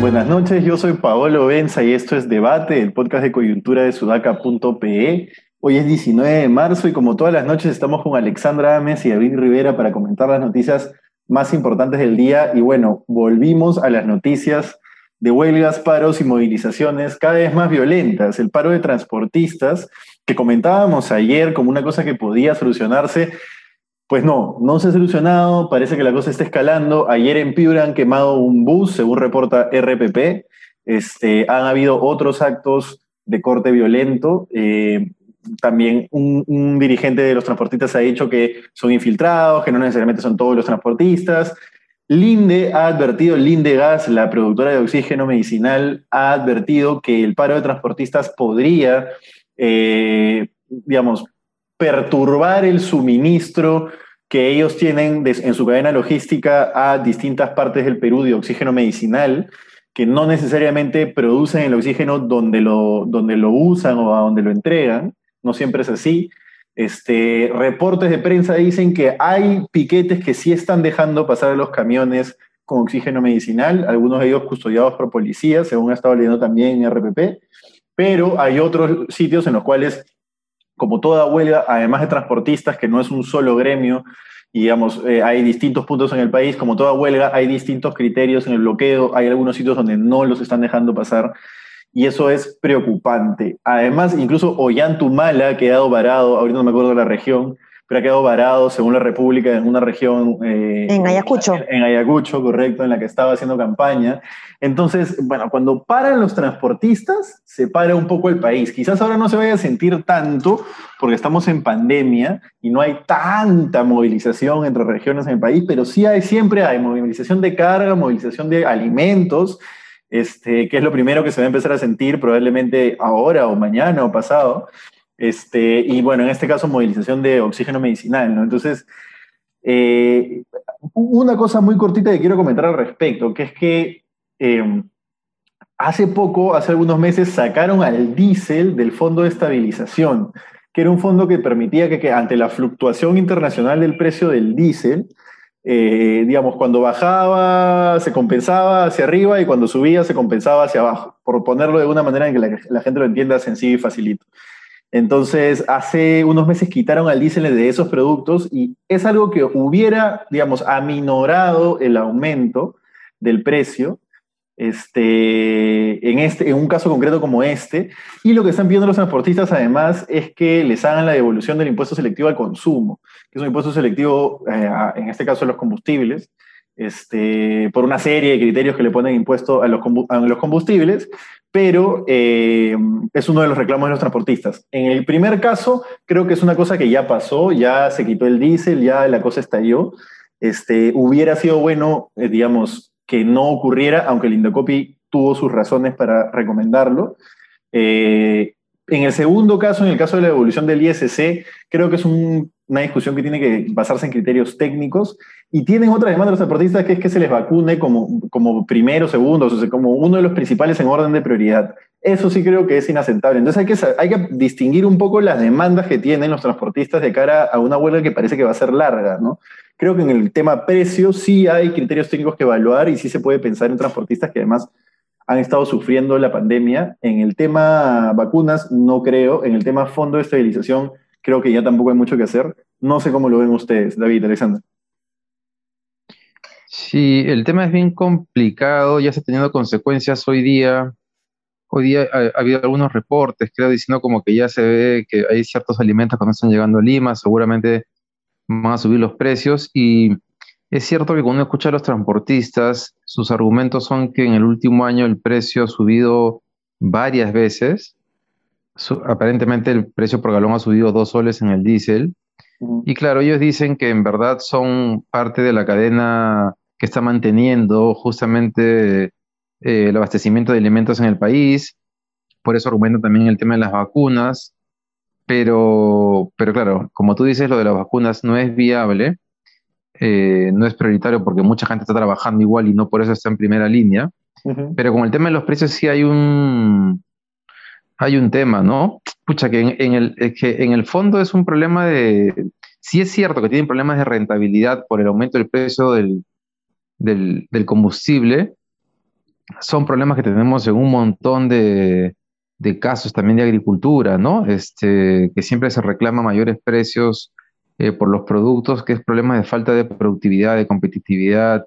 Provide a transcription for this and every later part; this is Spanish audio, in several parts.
Buenas noches, yo soy Paolo Benza y esto es Debate, el podcast de coyuntura de sudaca.pe. Hoy es 19 de marzo y como todas las noches estamos con Alexandra Ames y David Rivera para comentar las noticias más importantes del día. Y bueno, volvimos a las noticias de huelgas, paros y movilizaciones cada vez más violentas. El paro de transportistas, que comentábamos ayer como una cosa que podía solucionarse, pues no, no se ha solucionado, parece que la cosa está escalando. Ayer en Piura han quemado un bus, según reporta RPP. Este, han habido otros actos de corte violento. Eh, también un, dirigente de los transportistas ha dicho que son infiltrados, que no necesariamente son todos los transportistas. Linde ha advertido, Linde Gas, la productora de oxígeno medicinal, ha advertido que el paro de transportistas podría, eh, digamos, perturbar el suministro que ellos tienen en su cadena logística a distintas partes del Perú de oxígeno medicinal, que no necesariamente producen el oxígeno donde lo, donde lo usan o a donde lo entregan no siempre es así. Este, reportes de prensa dicen que hay piquetes que sí están dejando pasar los camiones con oxígeno medicinal, algunos de ellos custodiados por policías, según ha estado leyendo también en RPP, pero hay otros sitios en los cuales, como toda huelga, además de transportistas, que no es un solo gremio, y digamos, eh, hay distintos puntos en el país, como toda huelga, hay distintos criterios en el bloqueo, hay algunos sitios donde no los están dejando pasar y eso es preocupante. Además, incluso Ollantumala ha quedado varado, ahorita no me acuerdo de la región, pero ha quedado varado, según la República, en una región... Eh, en Ayacucho. En, Ayacucho, correcto, en la que estaba haciendo campaña. Entonces, bueno, cuando paran los transportistas, se para un poco el país. Quizás ahora no se vaya a sentir tanto porque estamos en pandemia y no hay tanta movilización entre regiones en el país, pero sí hay, siempre hay movilización de carga, movilización de alimentos, este, que es lo primero que se va a empezar a sentir probablemente ahora o mañana o pasado. Este, y bueno, en este caso, movilización de oxígeno medicinal, ¿no? Entonces, eh, una cosa muy cortita que quiero comentar al respecto, que es que em, hace poco, hace algunos meses, sacaron al diésel del Fondo de Estabilización, que era un fondo que permitía que, que ante la fluctuación internacional del precio del diésel, eh, digamos, cuando bajaba se compensaba hacia arriba y cuando subía se compensaba hacia abajo, por ponerlo de una manera en que la, gente lo entienda sencillo y facilito. Entonces, hace unos meses quitaron al diésel de esos productos y es algo que hubiera, digamos, aminorado el aumento del precio, este, en, este, en un caso concreto como este. Y lo que están pidiendo los transportistas además es que les hagan la devolución del impuesto selectivo al consumo, que es un impuesto selectivo, eh, en este caso a los combustibles, este, por una serie de criterios que le ponen impuesto a los, combustibles, pero eh, es uno de los reclamos de los transportistas. En el primer caso, creo que es una cosa que ya pasó, ya se quitó el diésel, ya la cosa estalló. Este, hubiera sido bueno, eh, digamos, que no ocurriera, aunque el Indocopi tuvo sus razones para recomendarlo. Eh, en el segundo caso, en el caso de la evolución del ISC, creo que es una discusión que tiene que basarse en criterios técnicos y tienen otra demanda los deportistas que es que se les vacune como, como primero, segundo, o sea, como uno de los principales en orden de prioridad. Eso sí creo que es inaceptable. Entonces hay que, hay que distinguir un poco las demandas que tienen los transportistas de cara a una huelga que parece que va a ser larga, ¿no? Creo que en el tema precio sí hay criterios técnicos que evaluar y sí se puede pensar en transportistas que además han estado sufriendo la pandemia. En el tema vacunas, no creo. En el tema fondo de estabilización, creo que ya tampoco hay mucho que hacer. No sé cómo lo ven ustedes, David, Alexander. Sí, el tema es bien complicado, ya está teniendo consecuencias hoy día. Hoy día ha, habido algunos reportes, creo, diciendo como que ya se ve que hay ciertos alimentos que no están llegando a Lima, seguramente van a subir los precios y es cierto que cuando uno escucha a los transportistas, sus argumentos son que en el último año el precio ha subido varias veces. aparentemente el precio por galón ha subido dos soles en el diésel. Y claro, ellos dicen que en verdad son parte de la cadena que está manteniendo justamente eh, el abastecimiento de alimentos en el país. Por eso argumentan también el tema de las vacunas. Pero, pero claro, como tú dices, lo de las vacunas no es viable, eh, no es prioritario porque mucha gente está trabajando igual y no por eso está en primera línea. Pero con el tema de los precios sí hay un, hay un tema, ¿no? Pucha, que en, el, que en el fondo es un problema de, sí es cierto que tienen problemas de rentabilidad por el aumento del precio del, del, del combustible, son problemas que tenemos en un montón de, de casos también de agricultura, ¿no? Este, que siempre se reclama mayores precios eh, por los productos, que es problema de falta de productividad, de competitividad,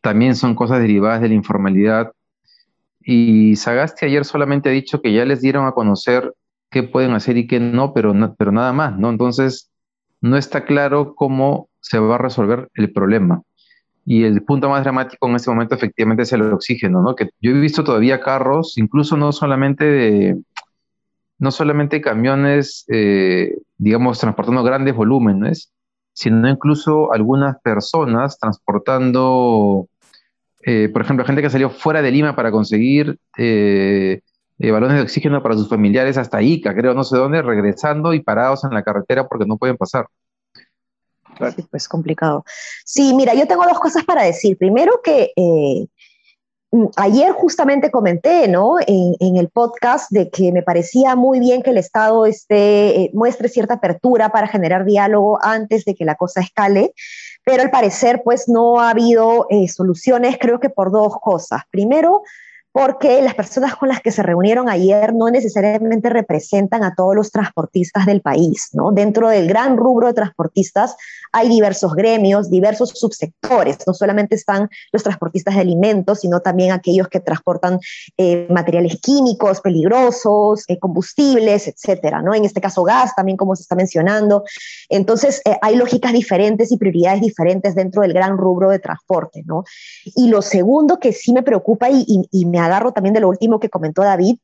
también son cosas derivadas de la informalidad. Y Sagasti ayer solamente ha dicho que ya les dieron a conocer qué pueden hacer y qué no, pero, pero nada más, ¿no? Entonces, no está claro cómo se va a resolver el problema. Y el punto más dramático en este momento efectivamente es el oxígeno, ¿no? Que yo he visto todavía carros, incluso no solamente de, no solamente camiones, eh, digamos, transportando grandes volúmenes, sino incluso algunas personas transportando, eh, por ejemplo, gente que salió fuera de Lima para conseguir eh, balones de oxígeno para sus familiares hasta Ica, creo, no sé dónde, regresando y parados en la carretera porque no pueden pasar. Sí, pues complicado. Sí, mira, yo tengo dos cosas para decir. Primero que eh, mm, ayer justamente comenté, ¿no? En, el podcast de que me parecía muy bien que el Estado esté, eh, muestre cierta apertura para generar diálogo antes de que la cosa escale, pero al parecer pues no ha habido eh, soluciones, creo que por dos cosas. Primero, porque las personas con las que se reunieron ayer no necesariamente representan a todos los transportistas del país, ¿no? Dentro del gran rubro de transportistas hay diversos gremios, diversos subsectores, no solamente están los transportistas de alimentos, sino también aquellos que transportan eh, materiales químicos peligrosos, eh, combustibles, etcétera, ¿no? En este caso gas también, como se está mencionando. Entonces, eh, hay lógicas diferentes y prioridades diferentes dentro del gran rubro de transporte, ¿no? Y lo segundo que sí me preocupa y, y me agarro también de lo último que comentó David,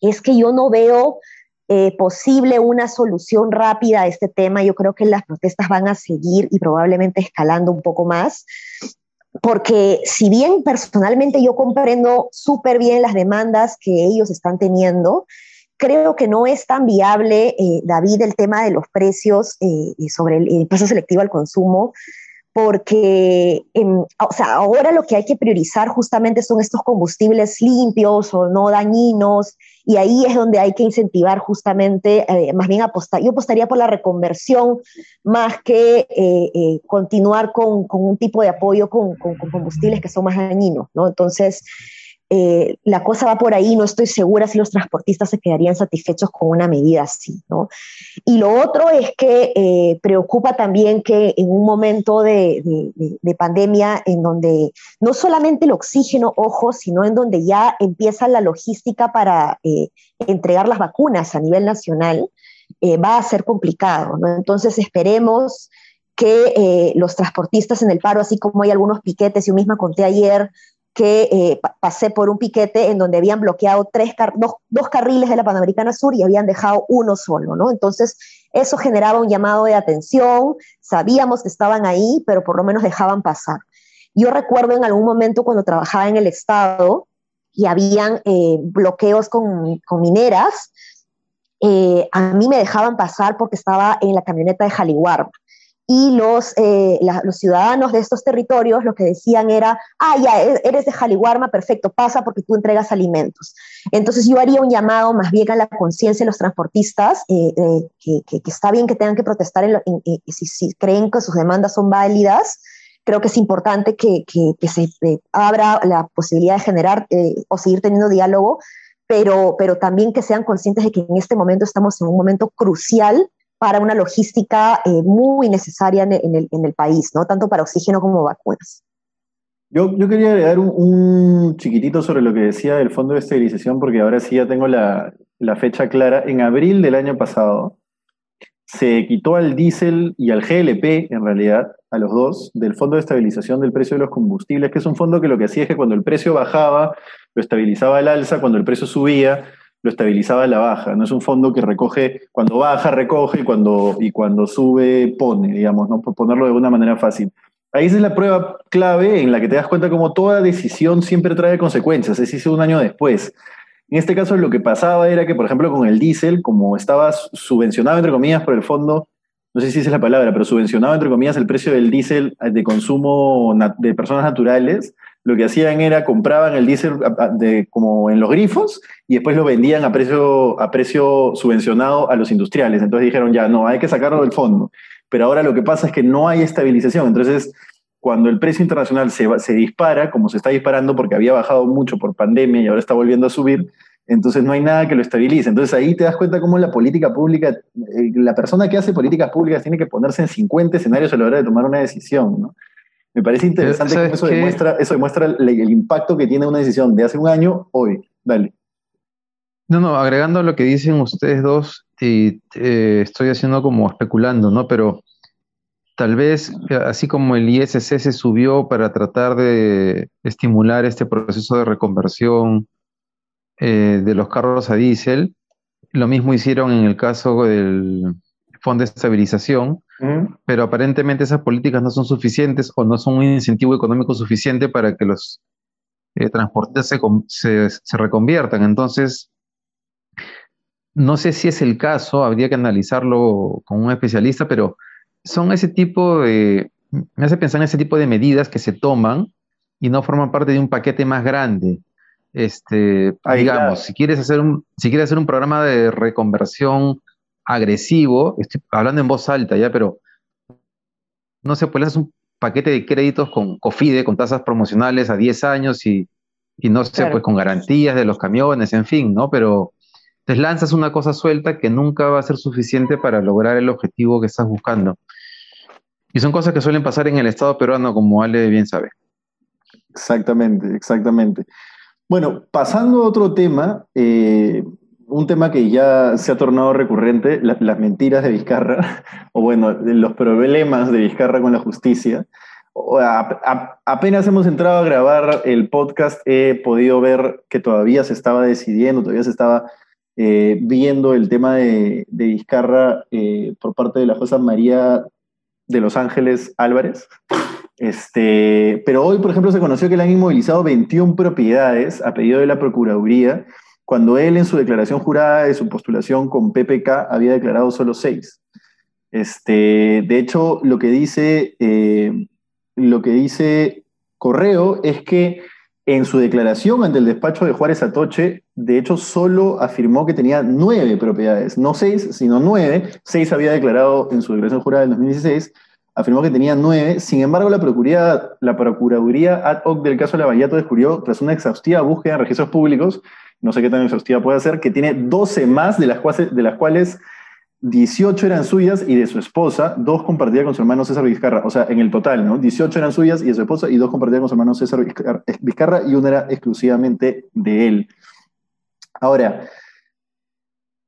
es que yo no veo eh, posible una solución rápida a este tema. Yo creo que las protestas van a seguir y probablemente escalando un poco más, porque si bien personalmente yo comprendo súper bien las demandas que ellos están teniendo, creo que no es tan viable, eh, David, el tema de los precios eh, sobre el, el impuesto selectivo al consumo porque em, o sea, ahora lo que hay que priorizar justamente son estos combustibles limpios o no dañinos, y ahí es donde hay que incentivar justamente, eh, más bien apostar, yo apostaría por la reconversión más que eh, eh, continuar con, con, un tipo de apoyo con, con, con, combustibles que son más dañinos, ¿no? Entonces, eh, la cosa va por ahí, no estoy segura si los transportistas se quedarían satisfechos con una medida así, ¿no? Y lo otro es que eh, preocupa también que en un momento de, pandemia en donde no solamente el oxígeno, ojo, sino en donde ya empieza la logística para eh, entregar las vacunas a nivel nacional, va a ser complicado. Entonces esperemos que los transportistas en el paro, así como hay algunos piquetes, yo misma conté ayer, que eh, pasé por un piquete en donde habían bloqueado tres dos, carriles de la Panamericana Sur y habían dejado uno solo, ¿no? Entonces, eso generaba un llamado de atención, sabíamos que estaban ahí, pero por lo menos dejaban pasar. Yo recuerdo en algún momento cuando trabajaba en el Estado y habían eh, bloqueos con, mineras, eh, a mí me dejaban pasar porque estaba en la camioneta de Jaliguar y los, eh, los ciudadanos de estos territorios lo que decían era, ah, ya, e-, eres de Jaliwarma, perfecto, pasa porque tú entregas alimentos. Entonces yo haría un llamado más bien a la conciencia de los transportistas, eh, eh, que, que, está bien que tengan que protestar si, si, creen que sus demandas son válidas. Creo que es importante que, que se abra la posibilidad de generar o seguir teniendo diálogo, pero, pero también que sean conscientes de que en este momento estamos en un momento crucial para una logística eh, muy necesaria en el, en el, país, ¿no? tanto para oxígeno como vacunas. Yo, yo quería agregar un, chiquitito sobre lo que decía del Fondo de Estabilización, porque ahora sí ya tengo la, la fecha clara. En abril del año pasado se quitó al diésel y al GLP, en realidad, a los dos, del Fondo de Estabilización del Precio de los Combustibles, que es un fondo que lo que hacía es que cuando el precio bajaba, lo estabilizaba al alza, cuando el precio subía, lo estabilizaba la baja. No es un fondo que recoge, cuando baja, recoge y cuando, y cuando sube, pone, digamos, ¿no? por ponerlo de una manera fácil. Ahí es la prueba clave en la que te das cuenta como toda decisión siempre trae consecuencias, es decir, un año después. En este caso lo que pasaba era que, por ejemplo, con el diésel, como estaba subvencionado, entre comillas, por el fondo, no sé si esa es la palabra, pero subvencionado, entre comillas, el precio del diésel de consumo de personas naturales, lo que hacían era compraban el diésel de, como en los grifos y después lo vendían a precio, a precio subvencionado a los industriales. Entonces dijeron, ya, no, hay que sacarlo del fondo. Pero ahora lo que pasa es que no hay estabilización. Entonces, cuando el precio internacional se, se dispara, como se está disparando porque había bajado mucho por pandemia y ahora está volviendo a subir, entonces no hay nada que lo estabilice. Entonces ahí te das cuenta cómo la política pública, eh, la persona que hace políticas públicas tiene que ponerse en 50 escenarios a la hora de tomar una decisión. ¿no? Me parece interesante que eso demuestra, eso demuestra el, impacto que tiene una decisión de hace un año hoy. Dale. No, no, agregando lo que dicen ustedes dos, y eh, estoy haciendo como especulando, ¿no? Pero tal vez, así como el ISC se subió para tratar de estimular este proceso de reconversión eh, de los carros a diésel. Lo mismo hicieron en el caso del Fondo de Estabilización, pero aparentemente esas políticas no son suficientes o no son un incentivo económico suficiente para que los eh, transportistas se, se, reconviertan. Entonces, no sé si es el caso, habría que analizarlo con un especialista, pero son ese tipo de, me hace pensar en ese tipo de medidas que se toman y no forman parte de un paquete más grande. Este, digamos, si quieres hacer un, si quieres hacer un programa de reconversión agresivo, estoy hablando en voz alta ya, pero no sé, pues hacer un paquete de créditos con COFIDE, con tasas promocionales a 10 años y, no sé, pues con garantías de los camiones, en fin, ¿no? Pero te lanzas una cosa suelta que nunca va a ser suficiente para lograr el objetivo que estás buscando. Y son cosas que suelen pasar en el Estado peruano, como Ale bien sabe. Exactamente, exactamente. Bueno, pasando a otro tema, eh, un tema que ya se ha tornado recurrente, las mentiras de Vizcarra, o bueno, los problemas de Vizcarra con la justicia. apenas hemos entrado a grabar el podcast, he podido ver que todavía se estaba decidiendo, todavía se estaba eh, viendo el tema de, Vizcarra eh, por parte de la jueza María de Los Ángeles Álvarez. Este, pero hoy, por ejemplo, se conoció que le han inmovilizado 21 propiedades a pedido de la Procuraduría, cuando él en su declaración jurada de su postulación con PPK había declarado solo 6. Este, de hecho, lo que dice, eh, lo que dice Correo es que en su declaración ante el despacho de Juárez Atoche, de hecho, solo afirmó que tenía nueve propiedades, no seis, sino nueve. Seis había declarado en su declaración jurada del 2016 afirmó que tenía nueve. Sin embargo, la Procuraduría, la Procuraduría ad hoc del caso Lavallato descubrió, tras una exhaustiva búsqueda en registros públicos, no sé qué tan exhaustiva puede ser, que tiene 12 más, de las, cuales, de las cuales 18 eran suyas y de su esposa, dos compartía con su hermano César Vizcarra. O sea, en el total, ¿no? 18 eran suyas y de su esposa y dos compartía con su hermano César Vizcarra y una era exclusivamente de él. Ahora,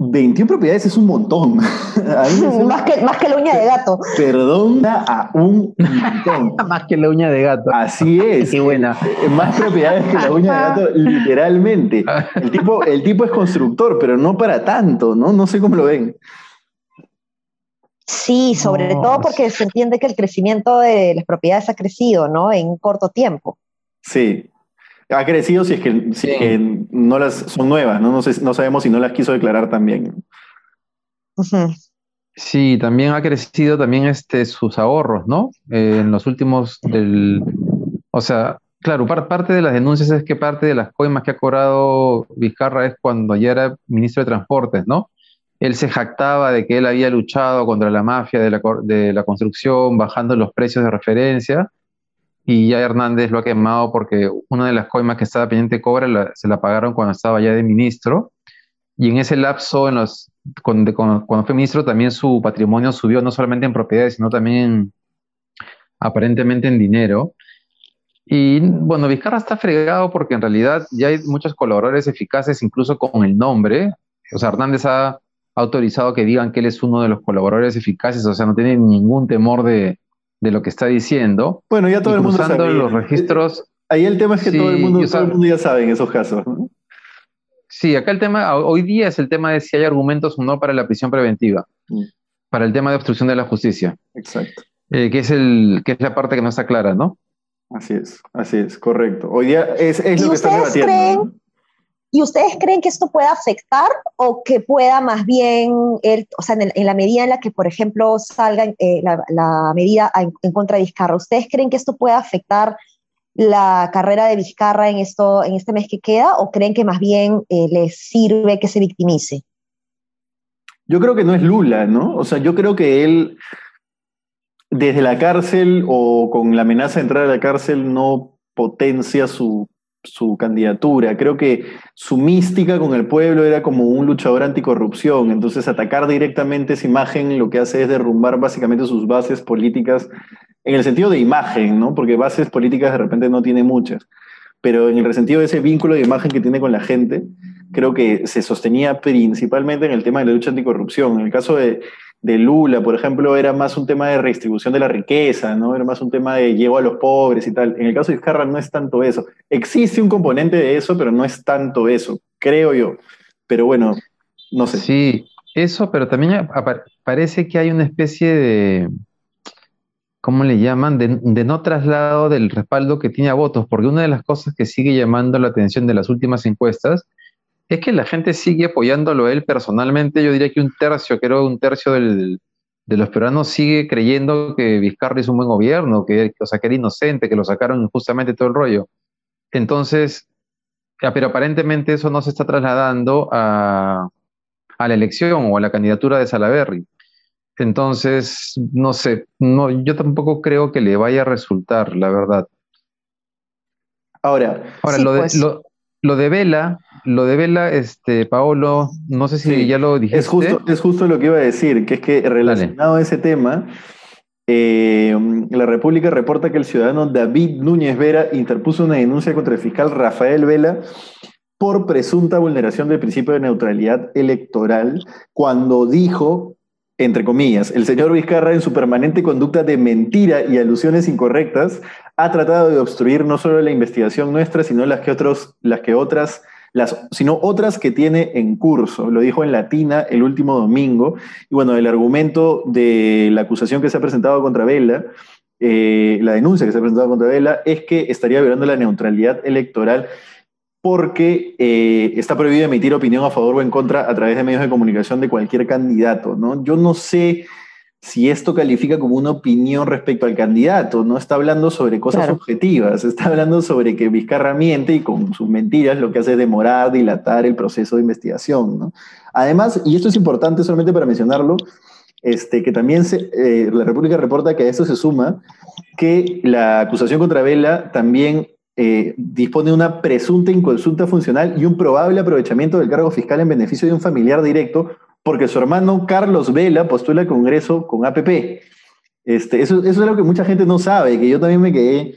21 propiedades es un montón. más, que, más que la uña de gato. Perdona a un montón. más que la uña de gato. Así es. Qué buena. Más propiedades que la uña de gato, literalmente. El tipo, el tipo es constructor, pero no para tanto, ¿no? No sé cómo lo ven. Sí, sobre todo porque se entiende que el crecimiento de las propiedades ha crecido, ¿no? En corto tiempo. Sí, ha crecido si es que, no las son nuevas, ¿no? No, sabemos si no las quiso declarar también. Sí, también ha crecido también este, sus ahorros, ¿no? Eh, en los últimos del... O sea, claro, parte de las denuncias es que parte de las coimas que ha cobrado Vizcarra es cuando ya era ministro de Transportes, ¿no? Él se jactaba de que él había luchado contra la mafia de la, de la construcción, bajando los precios de referencia, y ya Hernández lo ha quemado porque una de las coimas que estaba pendiente de cobra se la pagaron cuando estaba ya de ministro. Y en ese lapso, en los, cuando, fue ministro, también su patrimonio subió no solamente en propiedades, sino también aparentemente en dinero. Y bueno, Vizcarra está fregado porque en realidad ya hay muchos colaboradores eficaces, incluso con el nombre. O sea, Hernández ha autorizado que digan que él es uno de los colaboradores eficaces, o sea, no tiene ningún temor de, de lo que está diciendo. Bueno, ya todo el mundo sabe. los registros. Ahí el tema es que todo, el mundo, todo el mundo ya sabe en esos casos. Sí, acá el tema, hoy día es el tema de si hay argumentos o no para la prisión preventiva, mm. para el tema de obstrucción de la justicia. Exacto. Eh, que, es el, que es la parte que no está clara, ¿no? Así es, así es, correcto. Hoy día es, es lo que está debatiendo. ¿Y ustedes creen que esto pueda afectar o que pueda más bien, el, o sea, en, la medida en la que, por ejemplo, salga eh, la, medida en, contra de Vizcarra, ¿ustedes creen que esto pueda afectar la carrera de Vizcarra en, esto, en este mes que queda o creen que más bien eh, les sirve que se victimice? Yo creo que no es Lula, ¿no? O sea, yo creo que él desde la cárcel o con la amenaza de entrar a la cárcel no potencia su, su candidatura. Creo que su mística con el pueblo era como un luchador anticorrupción. Entonces, atacar directamente esa imagen lo que hace es derrumbar básicamente sus bases políticas en el sentido de imagen, ¿no? Porque bases políticas de repente no tiene muchas. Pero en el sentido de ese vínculo de imagen que tiene con la gente, creo que se sostenía principalmente en el tema de la lucha anticorrupción. En el caso de, de Lula, por ejemplo, era más un tema de redistribución de la riqueza, ¿no? Era más un tema de llevo a los pobres y tal. En el caso de Vizcarra no es tanto eso. Existe un componente de eso, pero no es tanto eso, creo yo. Pero bueno, no sé. Sí, eso, pero también parece que hay una especie de, ¿cómo le llaman? De, de, no traslado del respaldo que tiene a votos, porque una de las cosas que sigue llamando la atención de las últimas encuestas es que la gente sigue apoyándolo a él personalmente. Yo diría que un tercio, creo un tercio del, de los peruanos sigue creyendo que Vizcarra es un buen gobierno, que, o sea, que era inocente, que lo sacaron injustamente todo el rollo. Entonces, pero aparentemente eso no se está trasladando a, a la elección o a la candidatura de Salaverry. Entonces, no sé, no, yo tampoco creo que le vaya a resultar, la verdad. Ahora, Ahora lo, de, pues. lo, lo de Vela, lo de Vela, este, Paolo, no sé si ya lo dijiste. Es justo, es justo lo que iba a decir, que es que relacionado a ese tema, eh, la República reporta que el ciudadano David Núñez Vera interpuso una denuncia contra el fiscal Rafael Vela por presunta vulneración del principio de neutralidad electoral cuando dijo, entre comillas, el señor Vizcarra en su permanente conducta de mentira y alusiones incorrectas ha tratado de obstruir no solo la investigación nuestra, sino las que, otros, las que otras las, sino otras que tiene en curso. Lo dijo en Latina el último domingo. Y bueno, el argumento de la acusación que se ha presentado contra Vela, eh, la denuncia que se ha presentado contra Vela, es que estaría violando la neutralidad electoral porque eh, está prohibido emitir opinión a favor o en contra a través de medios de comunicación de cualquier candidato. ¿no? Yo no sé si esto califica como una opinión respecto al candidato, no está hablando sobre cosas objetivas, está hablando sobre que Vizcarra miente y con sus mentiras lo que hace es demorar, dilatar el proceso de investigación. Además, y esto es importante solamente para mencionarlo, este, que también eh, la República reporta que a esto se suma que la acusación contra Vela también eh, dispone de una presunta inconsulta funcional y un probable aprovechamiento del cargo fiscal en beneficio de un familiar directo porque su hermano Carlos Vela postula al Congreso con APP. Este, eso, eso es algo que mucha gente no sabe, que yo también me quedé,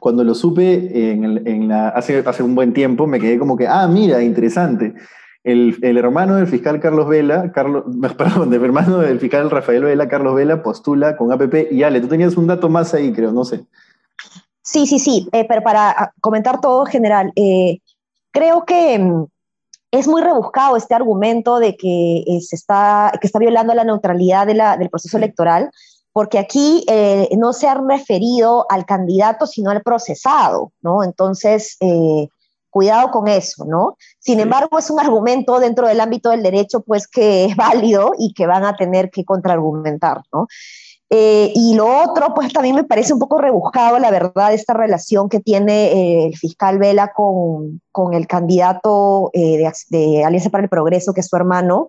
cuando lo supe en, la, hace, hace un buen tiempo, me quedé como que, ah, mira, interesante. El, el, hermano del fiscal Carlos Vela, Carlos, perdón, del hermano del fiscal Rafael Vela, Carlos Vela, postula con APP. Y Ale, tú tenías un dato más ahí, creo, no sé. Sí, sí, sí, eh, pero para comentar todo general, eh, creo que mm, es muy rebuscado este argumento de que, eh, se está, que está violando la neutralidad de la, del proceso electoral, porque aquí eh, no se ha referido al candidato, sino al procesado, ¿no? Entonces, eh, cuidado con eso, ¿no? Sin embargo, es un argumento dentro del ámbito del derecho, pues que es válido y que van a tener que contraargumentar, ¿no? Eh, y lo otro, pues también me parece un poco rebuscado, la verdad, esta relación que tiene eh, el fiscal Vela con, con el candidato eh, de, Alianza para el Progreso, que es su hermano,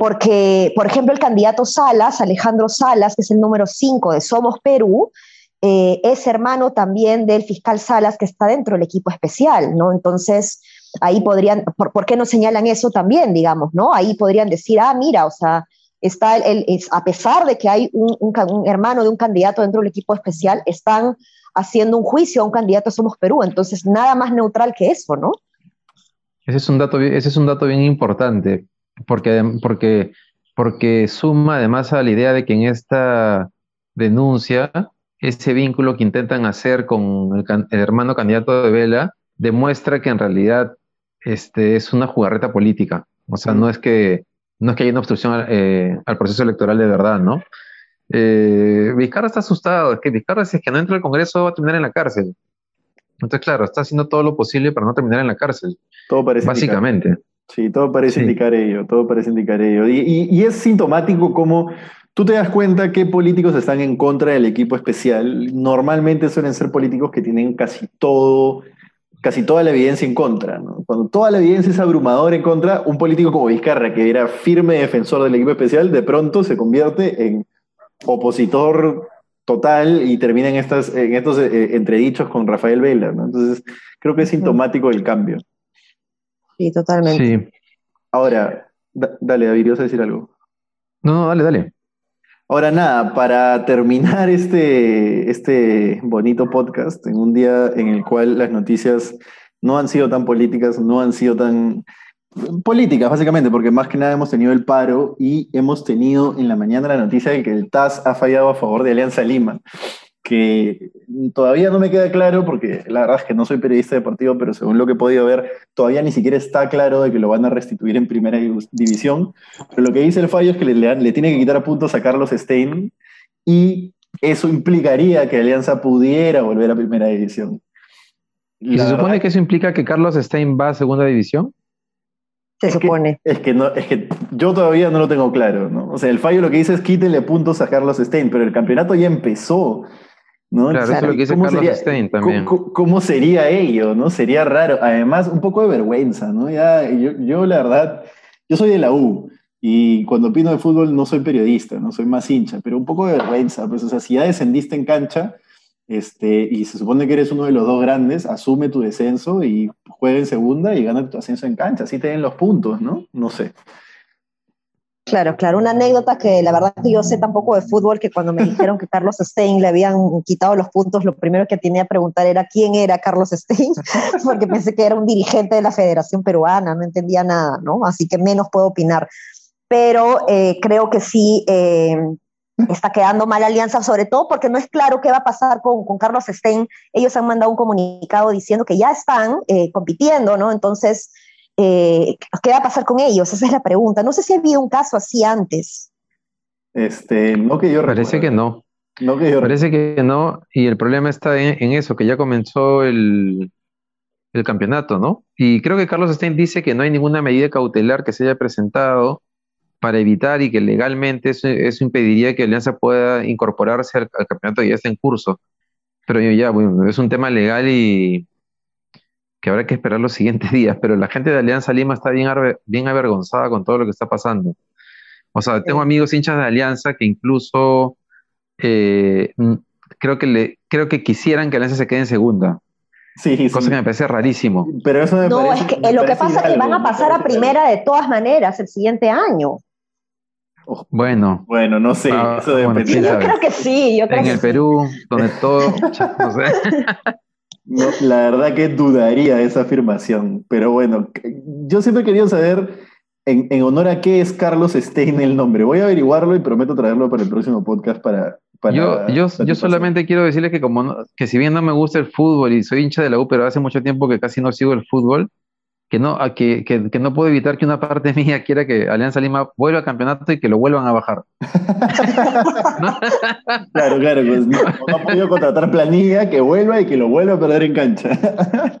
porque, por ejemplo, el candidato Salas, Alejandro Salas, que es el número 5 de Somos Perú, es hermano también del fiscal Salas, que está dentro del equipo especial, ¿no? Entonces, ahí podrían, ¿por, ¿por qué no señalan eso también, digamos, ¿no? Ahí podrían decir, ah, mira, o sea, está el, es, a pesar de que hay un, hermano de un candidato dentro del equipo especial, están haciendo un juicio a un candidato Somos Perú. Entonces, nada más neutral que eso, ¿no? Ese es un dato, ese es un dato bien importante, porque, porque, porque suma además a la idea de que en esta denuncia, ese vínculo que intentan hacer con el, el hermano candidato de Vela, demuestra que en realidad este, es una jugarreta política. O sea, no es que no es que haya una obstrucción eh, al proceso electoral de verdad, ¿no? Eh, Vizcarra está asustado, es que Vizcarra si es que no entra al Congreso va a terminar en la cárcel. Entonces, claro, está haciendo todo lo posible para no terminar en la cárcel. Todo parece Básicamente. Sí, todo parece indicar ello, todo parece indicar ello. Y, y, es sintomático cómo tú te das cuenta que políticos están en contra del equipo especial. Normalmente suelen ser políticos que tienen casi todo, casi toda la evidencia en contra. Cuando toda la evidencia es abrumadora en contra, un político como Vizcarra, que era firme defensor del equipo especial, de pronto se convierte en opositor total y termina en, estas, en estos eh, entredichos con Rafael Vela. Entonces, creo que es sintomático del cambio. Sí, totalmente. Sí. Ahora, dale, David, ¿vas a decir algo? No, no, dale, dale. Ahora nada, para terminar este, este bonito podcast, en un día en el cual las noticias no han sido tan políticas, no han sido tan políticas, básicamente, porque más que nada hemos tenido el paro y hemos tenido en la mañana la noticia de que el TAS ha fallado a favor de Alianza Lima que todavía no me queda claro, porque la verdad es que no soy periodista deportivo, pero según lo que he podido ver, todavía ni siquiera está claro de que lo van a restituir en primera división. Pero lo que dice el fallo es que le, le tiene que quitar puntos a Carlos Stein y eso implicaría que Alianza pudiera volver a primera división. ¿Y se supone que eso implica que Carlos Stein va a segunda división? Se supone. es, que no, es que yo todavía no lo tengo claro, ¿no? O sea, el fallo lo que dice es quítele puntos a Carlos Stein, pero el campeonato ya empezó. Claro, eso es lo que dice Carlos Stein también. ¿cómo, sería ello? ¿no? Sería raro. Además, un poco de vergüenza, ¿no? Ya, yo, yo, la verdad, yo soy de la U y cuando opino de fútbol no soy periodista, no soy más hincha, pero un poco de vergüenza. Pues, o sea, si ya descendiste en cancha este, y se supone que eres uno de los dos grandes, asume tu descenso y juega en segunda y gana tu ascenso en cancha. Así te den los puntos, ¿no? No sé. Claro, claro, una anécdota que la verdad que yo sé tampoco de fútbol, que cuando me dijeron que Carlos Stein le habían quitado los puntos, lo primero que tenía que preguntar era quién era Carlos Stein, porque pensé que era un dirigente de la Federación Peruana, no entendía nada, ¿no? Así que menos puedo opinar. Pero eh, creo que sí eh, está quedando mal alianza, sobre todo porque no es claro qué va a pasar con, Carlos Stein. Ellos han mandado un comunicado diciendo que ya están eh, compitiendo, ¿no? Entonces eh, ¿qué va a pasar con ellos? Esa es la pregunta. No sé si había un caso así antes. Este, no que yo Parece que no. no que yo Parece que no, y el problema está en, eso, que ya comenzó el, el, campeonato, ¿no? Y creo que Carlos Stein dice que no hay ninguna medida cautelar que se haya presentado para evitar y que legalmente eso, impediría que Alianza pueda incorporarse al, campeonato que ya está en curso. Pero yo ya, bueno, es un tema legal y, que habrá que esperar los siguientes días, pero la gente de Alianza Lima está bien, bien avergonzada con todo lo que está pasando. O sea, tengo amigos hinchas de Alianza que incluso eh, creo, que le, creo que quisieran que Alianza se quede en segunda. Sí, Cosa que me parece rarísimo. Pero eso no, es que lo que pasa es que van a pasar a primera de todas maneras el siguiente año. Oh, bueno. Bueno, no sé. Ah, eso yo creo que sí. Yo creo en el Perú, donde todo. no sé. No, la verdad que dudaría de esa afirmación, pero bueno, yo siempre querido saber en, honor a qué es Carlos Stein el nombre. Voy a averiguarlo y prometo traerlo para el próximo podcast para... yo, yo, yo, solamente quiero decirles que como que si bien no me gusta el fútbol y soy hincha de la U, pero hace mucho tiempo que casi no sigo el fútbol, que no, que, que, no puedo evitar que una parte mía quiera que Alianza Lima vuelva al campeonato y que lo vuelvan a bajar. claro, claro, pues no, ha podido contratar planilla, que vuelva y que lo vuelva a perder en cancha.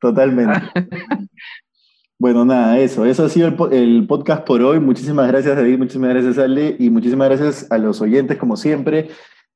Totalmente. Bueno, nada, eso. Eso ha sido el, el, podcast por hoy. Muchísimas gracias, David. Muchísimas gracias, Ale. Y muchísimas gracias a los oyentes, como siempre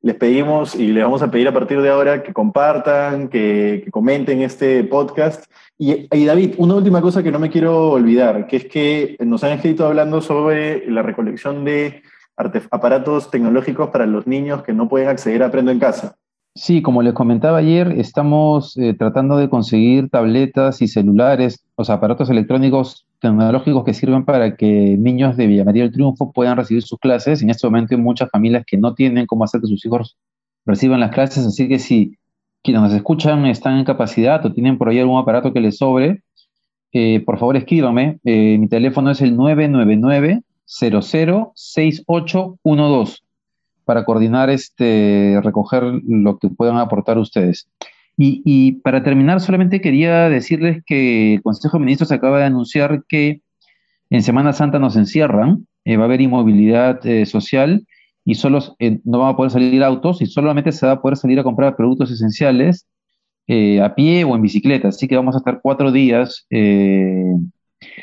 les pedimos y les vamos a pedir a partir de ahora que compartan, que, comenten este podcast. Y, David, una última cosa que no me quiero olvidar, que es que nos han escrito hablando sobre la recolección de aparatos tecnológicos para los niños que no pueden acceder a Aprendo en Casa. Sí, como les comentaba ayer, estamos eh, tratando de conseguir tabletas y celulares, o sea, aparatos electrónicos tecnológicos que sirven para que niños de Villa María del Triunfo puedan recibir sus clases. En este momento hay muchas familias que no tienen cómo hacer que sus hijos reciban las clases, así que si quienes nos escuchan están en capacidad o tienen por ahí algún aparato que les sobre, eh, por favor escríbanme. Eh, mi teléfono es el 999 006812 para coordinar, este, recoger lo que puedan aportar ustedes. Y, para terminar, solamente quería decirles que el Consejo de Ministros acaba de anunciar que en Semana Santa nos encierran, eh, va a haber inmovilidad eh, social y solo eh, no van a poder salir autos y solamente se va a poder salir a comprar productos esenciales a pie o en bicicleta. Así que vamos a estar cuatro días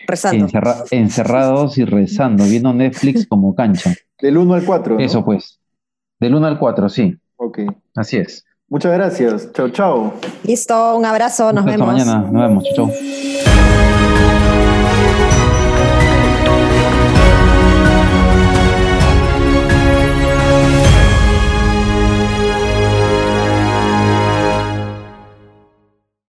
Rezando. encerrados y rezando, viendo Netflix como cancha. Del 1 al 4. Eso pues. Del 1 al 4, sí. Ok. Así es. Muchas gracias. Chao, chao. Listo, un abrazo, nos vemos. Hasta mañana, nos vemos. Chao, chao.